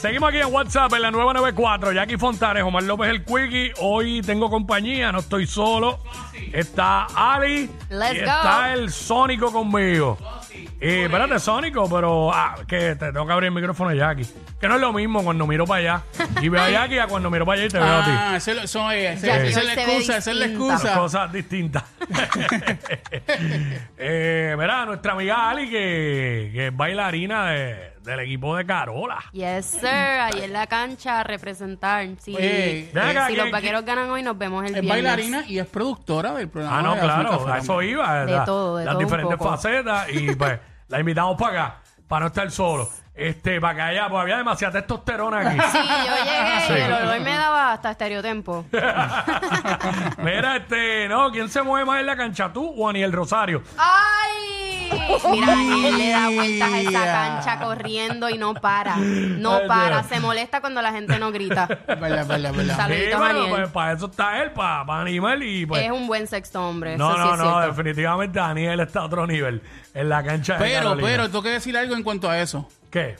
Seguimos aquí en WhatsApp en la 994. Jackie Fontanes, Omar López el Quickie. Hoy tengo compañía, no estoy solo. Está Ali Let's y go. está el Sónico conmigo. Eh, espérate, Sónico, pero ah, que te tengo que abrir el micrófono a Jackie. Que no es lo mismo cuando miro para allá y veo a Jackie a cuando miro para allá y te veo a ti. Ah, ese lo- eso es, ese- Ya, esa hoy es la se ve excusa, esa es la distinta. Son excusa. cosas distintas. eh, verá, nuestra amiga Ali, que, que es bailarina de- del equipo de Carola. Yes, sir. Ahí en la cancha a representar. Sí. Oye, Ven acá, si ¿quién- los vaqueros ganan hoy, nos vemos el Es viernes. bailarina y es productora del programa. Ah, no, de claro, a eso iba. De la- todo, de las todo diferentes poco. facetas y pues la invitamos para acá, para no estar solo. Este, para que haya, pues había demasiada testosterona aquí. Sí, yo llegué Sí. y el olor me daba hasta estereotempo. Mira, este, no, ¿quién se mueve más en la cancha, tú o Aniel Rosario? ¡Ay! Mira, él le da vueltas a esa cancha corriendo y no para. No para. Dios. Se molesta cuando la gente no grita. Verdad. Sí, Saluditos, bueno, Aniel. pues para eso está él, para, para animar y pues. Es un buen sexto hombre. no, eso sí no, es no, cierto. definitivamente Daniel está a otro nivel en la cancha de Pero, Carolina. pero, tengo que decir algo en cuanto a eso. ¿Qué?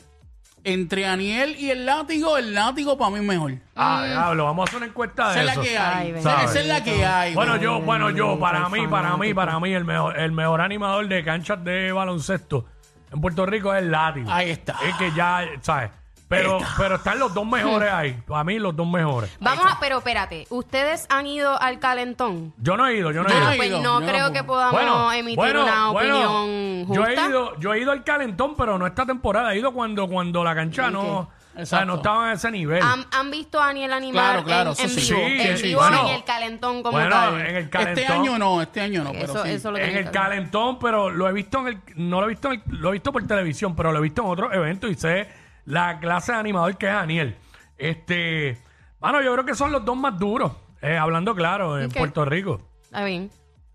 Entre Aniel y el látigo, el látigo para mí es mejor. Ah, diablo, vamos a hacer una encuesta de Esa es eso. la que Ay, hay. Esa esa es la que hay. Bueno, yo, bueno, yo, para mí, para mí, para mí, el mejor, el mejor animador de canchas de baloncesto en Puerto Rico es el Látigo. Ahí está. Es que ya, ¿sabes? Pero, pero están los dos mejores ahí. Para mí, los dos mejores. Vamos a, pero espérate, ¿ustedes han ido al calentón? Yo no he ido, yo no he ido. Ah, he pues ido, no yo creo que podamos emitir una opinión yo justa. he ido, yo he ido al calentón, pero no esta temporada. He ido cuando, cuando la cancha no, o sea, no estaba en ese nivel. ¿Han, han visto a Aniel animar Claro, claro, en, eso en sí. vivo? Sí, en sí, vivo bueno. en el calentón como bueno, tal. en el calentón. Este año no, este año no, pero eso, sí. eso lo en tienen el que calentón, pero lo he visto en el, no lo he visto en el- lo he visto por televisión, pero lo he visto en otros eventos y sé la clase de animador que es Daniel. Este, bueno, yo creo que son los dos más duros, eh, hablando claro, en Ok. Puerto Rico. Está bien.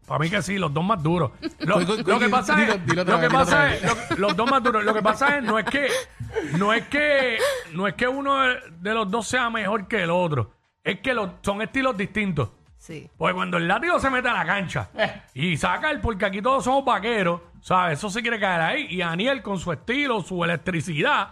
Para mí que sí, los dos más duros. Lo, que pasa dilo- es, dilo otra lo que vez, dilo pasa otra es, lo- los dos más duros. Lo que pasa es, no es que, no es que, no es que uno de los dos sea mejor que el otro. Es que los, son estilos distintos. Sí. Pues cuando el látigo se mete a la cancha Eh. y saca el, porque aquí todos somos vaqueros, ¿sabes? Eso se quiere caer ahí. Y Daniel con su estilo, su electricidad,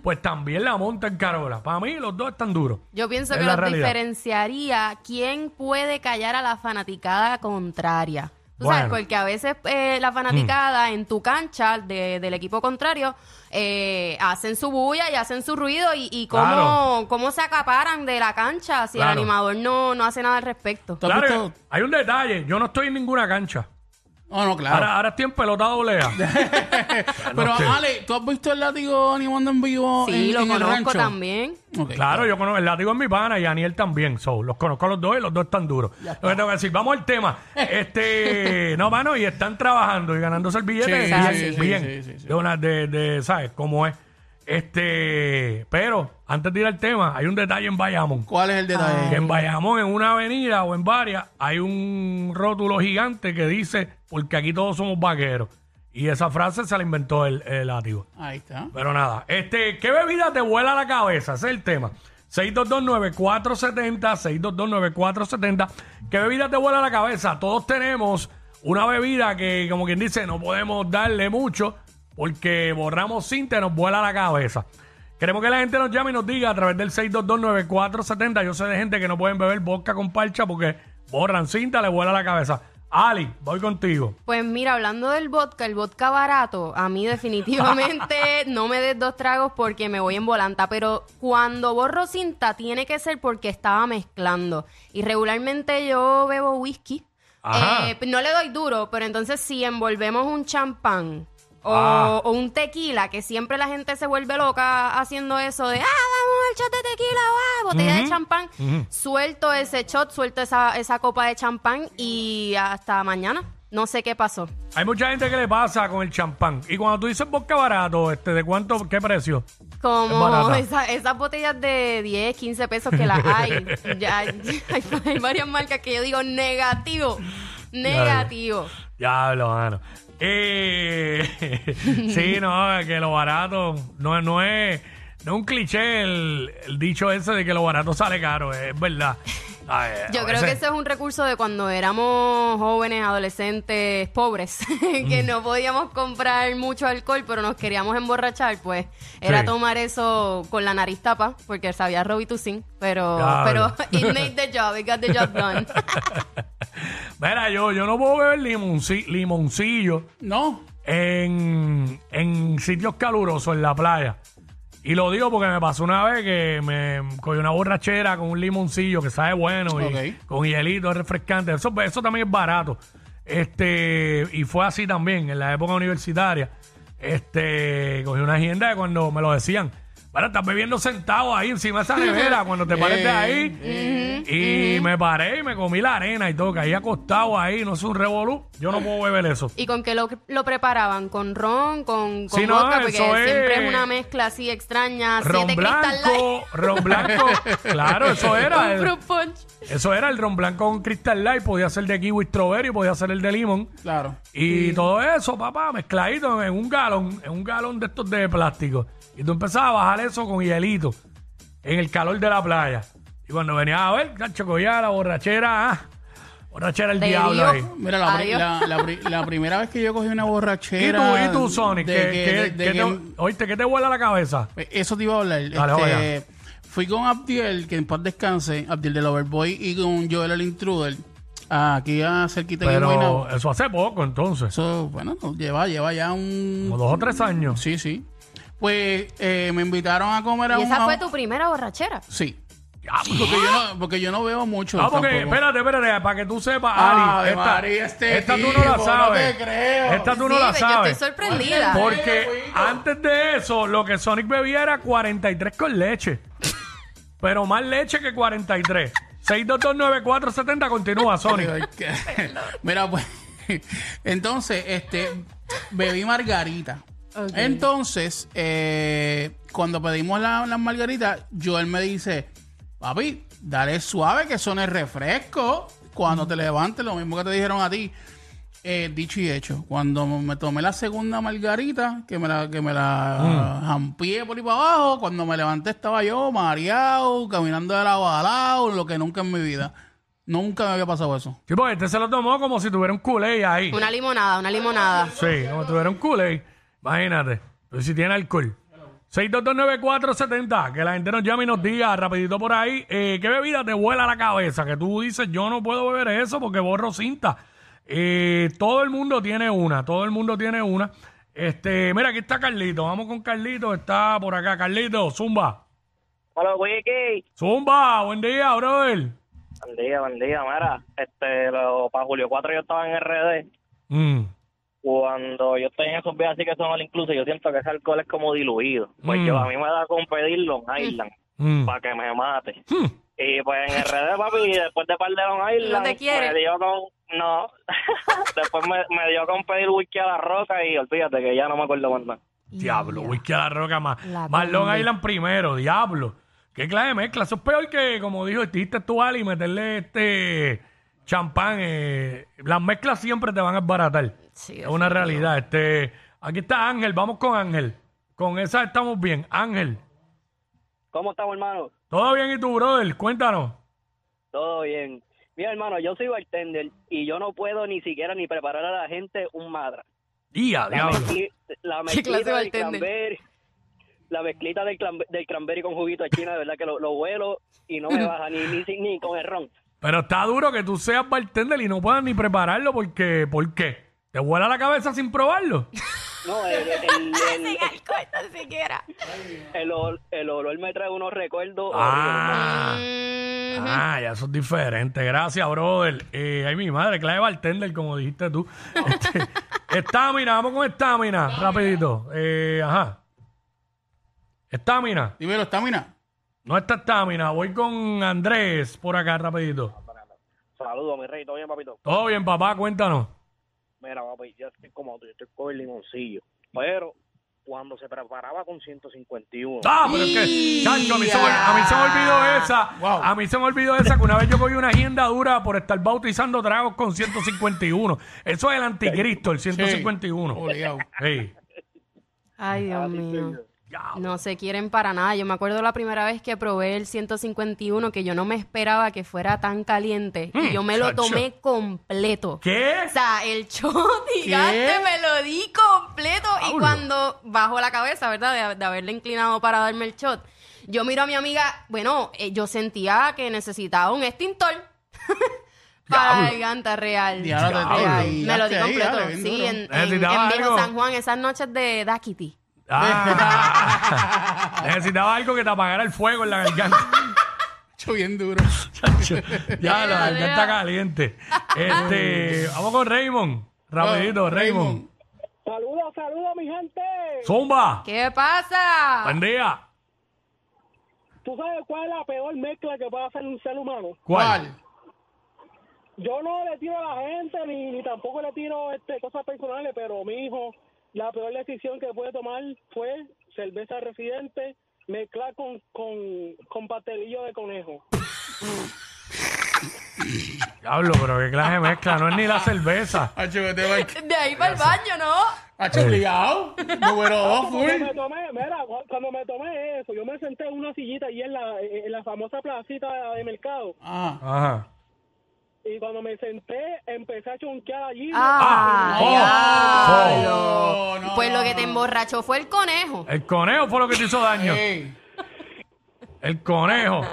pues también la monta en Carola. Para mí los dos están duros. Yo pienso Es que la los realidad. diferenciaría quién puede callar a la fanaticada contraria. Tú sabes, Bueno. Mm. porque a veces eh, la fanaticada en tu cancha de- del equipo contrario eh, hacen su bulla y hacen su ruido y, y cómo, Claro. cómo se acaparan de la cancha si Claro. el animador no, no hace nada al respecto. ¿Tú has Claro, visto? hay un detalle. Yo no estoy en ninguna cancha. No, no, claro. Ahora, ahora estoy en pelota doble A. pero, sé. Ale, ¿tú has visto el látigo animando en vivo Sí, en, lo en el conozco rancho? también. Ok. Claro, yo conozco el látigo en mi pana y Daniel también. So, los conozco a los dos y los dos están duros. Lo que tengo que decir, vamos al tema. Este, no, mano, y están trabajando y ganándose el billete Sí, bien, sí, sí, bien. sí, sí, sí. De una, de, de, ¿sabes? Cómo es. Este, pero antes de ir al tema, hay un detalle en Bayamón. ¿Cuál es el Que detalle? en Bayamón, en una avenida o en varias, hay un rótulo gigante que dice, porque aquí todos somos vaqueros. Y esa frase se la inventó el, el látigo. Ahí está. Pero nada, este, ¿qué bebida te vuela la cabeza? Ese es el tema. 6229470, 6229470. ¿Qué bebida te vuela la cabeza? Todos tenemos una bebida que, como quien dice, no podemos darle mucho porque borramos cinta y nos vuela la cabeza. Queremos que la gente nos llame y nos diga a través del 6229470. Yo sé de gente que no pueden beber vodka con parcha porque borran cinta, le vuela la cabeza. Ali, voy contigo. Pues mira, hablando del vodka, el vodka barato, a mí definitivamente no me des dos tragos porque me voy en volanta, pero cuando borro cinta tiene que ser porque estaba mezclando. Y regularmente yo bebo whisky. Eh, no le doy duro, pero entonces si envolvemos un champán o, Ah. o un tequila, que siempre la gente se vuelve loca haciendo eso de, ah, vamos al shot de tequila, va, botella de champán, suelto ese shot, suelto esa, esa copa de champán y hasta mañana. No sé qué pasó. Hay mucha gente que le pasa con el champán. Y cuando tú dices vodka barato, este, ¿de cuánto, qué precio? Como esa- esas botellas de 10, 15 pesos que las hay. Ya, hay, hay varias marcas que yo digo negativo. Negativo. Diablo, mano. Eh, sí, no, que lo barato no, no es no es un cliché el, el dicho ese de que lo barato sale caro, es verdad. Ay, Yo creo veces- que ese es un recurso de cuando éramos jóvenes, adolescentes, pobres, Mm. que no podíamos comprar mucho alcohol, pero nos queríamos emborrachar, pues era Sí. tomar eso con la nariz tapa, porque sabía Robitussin, pero, Claro. pero it made the job, it got the job done. Mira, yo, yo no puedo beber limonci- limoncillo No. en, en sitios calurosos, en la playa. Y lo digo porque me pasó una vez que me cogí una borrachera con un limoncillo que sabe bueno y Ok. con hielito es refrescante. Eso, eso también es barato. Este, y fue así también en la época universitaria. Este, cogí una agenda de cuando me lo decían. Bueno, estás bebiendo sentado ahí encima de esa nevera cuando te pares de ahí. y me paré y me comí la arena y todo, caí acostado ahí, no es un revolú. Yo no puedo beber eso. ¿Y con qué lo, lo preparaban? ¿Con ron? ¿Con, con Sí, no, vodka? Porque eso es- siempre es una mezcla así extraña. Ron siete Crystal Light, blanco, ron blanco. Claro, eso era. un el- fruit punch. eso era el ron blanco con Crystal Light. Podía ser de kiwi strawberry, podía ser el de limón. Claro. Y todo eso, papá, mezcladito en un galón, en un galón de estos de plástico. Y tú empezabas a bajar eso con hielito en el calor de la playa. Y cuando venías a ver, cacho, cogía la borrachera, ah, borrachera el De diablo Dios. ahí. Mira, la, pri- Adiós. la, la pri- la primera vez que yo cogí una ¿Y borrachera. tú, y tú, Sonic? de ¿Qué, que- qué- de- de qué que- te, oíste, ¿qué te vuela la cabeza? Eso te iba a hablar. Dale, Este, fui con Abdiel, que en paz descanse, Abdiel del Overboy, y con Joel el Intruder, aquí a cerquita de Pero Guaynabo. eso hace poco, entonces. Eso, bueno, no, lleva, lleva ya un... Como dos o tres años. Sí, sí. Pues eh, me invitaron a comer a ¿Y un... esa fue tu primera borrachera? Sí. Porque yo no, porque yo no veo mucho. No, porque, tampoco. espérate, espérate, para que tú sepas, Ave Ali, esta, María, este esta tú no tipo, la no sabes. te creo. Esta tú no Sí, la yo estoy sabes. sorprendida. Porque antes de eso, lo que Sonic bebía era 43 con leche. Pero más leche que 43. 6229470 continúa, Sonic. Ay, Mira, pues, entonces, este, bebí margarita. Entonces, eh, cuando pedimos la- las margaritas, Joel me dice, papi, dale suave que son el refresco. Cuando te levantes, lo mismo que te dijeron a ti. Eh, dicho y hecho, cuando me tomé la segunda margarita, que me la, que me la jampié por ahí para abajo, cuando me levanté estaba yo mareado, caminando de lado a lado, lo que nunca en mi vida. Nunca me había pasado eso. Sí, porque este se lo tomó como si tuviera un culé ahí. Una limonada, una limonada. Sí, como si tuviera un culé. Imagínate. Pero si tiene alcohol. 6229470, que la gente nos llame y nos diga rapidito por ahí, eh, ¿qué bebida te vuela la cabeza? Que tú dices, yo no puedo beber eso porque borro cinta. Eh, todo el mundo tiene una, todo el mundo tiene una. Este, mira, aquí está Carlito, vamos con Carlito, está por acá. Carlito, Zumba. Hola, Wiki. Zumba, buen día, brother. Buen día, buen día. Mira, este, lo, para Julio 4 yo estaba en RD. Mm, Cuando yo estoy en esos viajes así que son all inclusive, yo siento que ese alcohol es como diluido. Pues Mm. yo, a mí me da con pedir Long Island mm. para que me mate. Y pues en RD, papi, después de par de Long Island, me dio con... No, después me, me dio con pedir whisky a la roca y olvídate que ya no me acuerdo más nada. Diablo, whisky a la roca más. La Más Long. Island primero, diablo. ¿Qué clase de mezcla? Eso es peor que, como dijo, dijiste tú, Ali, meterle este champán. eh, las mezclas siempre te van a desbaratar. Sí, es una realidad. Este, aquí está Ángel, vamos con Ángel. Con esa estamos bien. Ángel, ¿Cómo estamos, hermano? ¿todo bien y tú, brother? Cuéntanos. Todo bien. Mira, hermano, yo soy bartender y yo no puedo ni siquiera ni preparar a la gente un madra. Día, La, diablo. mezcli- la ¿Qué clase de mezclita del cranberry, la mezclita del, cranbe- del cranberry con juguito de China, de verdad que lo, lo vuelo y no me baja ni, ni, ni con el ron. Pero está duro que tú seas bartender y no puedas ni prepararlo porque, ¿por qué? ¿Te vuela la cabeza sin probarlo? No, el, el, el, Sin alcohol tan siquiera. el ol- el olor me trae unos recuerdos. Ah. Mm, Ah, ya eso es diferente. Gracias, brother. Eh, ay, mi madre, clave bartender, como dijiste tú. Este, estamina, vamos con estamina, rapidito. Eh, ajá. Estamina. Dímelo, estamina. No está estamina. Voy con Andrés por acá, rapidito. horribles. Saludos, mi rey, ¿todo bien, papito? Todo bien, papá, cuéntanos. Mira, papi, yo estoy como tú, yo estoy con el limoncillo. Pero cuando se preparaba con 151, Ah, pero es que, chacho, a mí, se me, a mí se me olvidó esa. Wow. A mí se me olvidó esa que una vez yo cogí una agenda dura por estar bautizando tragos con 151. Eso es el anticristo, el 151. Obligado. Sí. Ay, Dios mío. No se quieren para nada. Yo me acuerdo la primera vez que probé el 151 que yo no me esperaba que fuera tan caliente y yo me lo chacho. tomé completo. ¿Qué? O sea, el shot gigante me lo di completo y cuando bajo la cabeza, ¿verdad? De, de haberle inclinado para darme el shot, yo miro a mi amiga, bueno, eh, yo sentía que necesitaba un extintor para garganta real. Diablo, real. Me lo di completo. sí, en, en, Necesitaba en Viejo algo. San Juan, esas noches de Daquiti. Ah. Necesitaba algo que te apagara el fuego en la garganta. Hecho bien duro. Chacho, ya, la garganta caliente. Este, vamos con Raymond. Rapidito, Raymond. Saludos, saludos, mi gente. Zumba. ¿Qué pasa? Buen día. ¿Tú sabes cuál es la peor mezcla que puede hacer un ser humano? ¿Cuál? Yo no le tiro a la gente ni, ni tampoco le tiro este, cosas personales, pero mi hijo, la peor decisión que puede tomar fue cerveza residente mezclar con, con, con pastelillo de conejo. Diablo, pero qué clase de mezcla. No es ni la cerveza. Hacho. De ahí para el baño, ¿no? Hacho, obligado. Bueno, oh, Cuando full. me tomé, mira, cu- cuando me tomé eso, yo me senté en una sillita y en la, en la famosa placita de mercado. Ah. Ajá. Y cuando me senté, empecé a chonquear allí. Ah, Ah, diablo. Que te emborrachó fue el conejo. El conejo fue lo que te hizo daño. Ey. El conejo.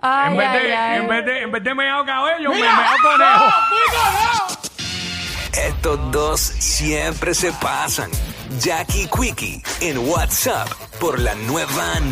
Ay, en, vez ay, de, ay. en vez de, en vez de meado cabello, me meado conejo. Estos dos siempre se pasan. Jackie Quickie en WhatsApp por la nueva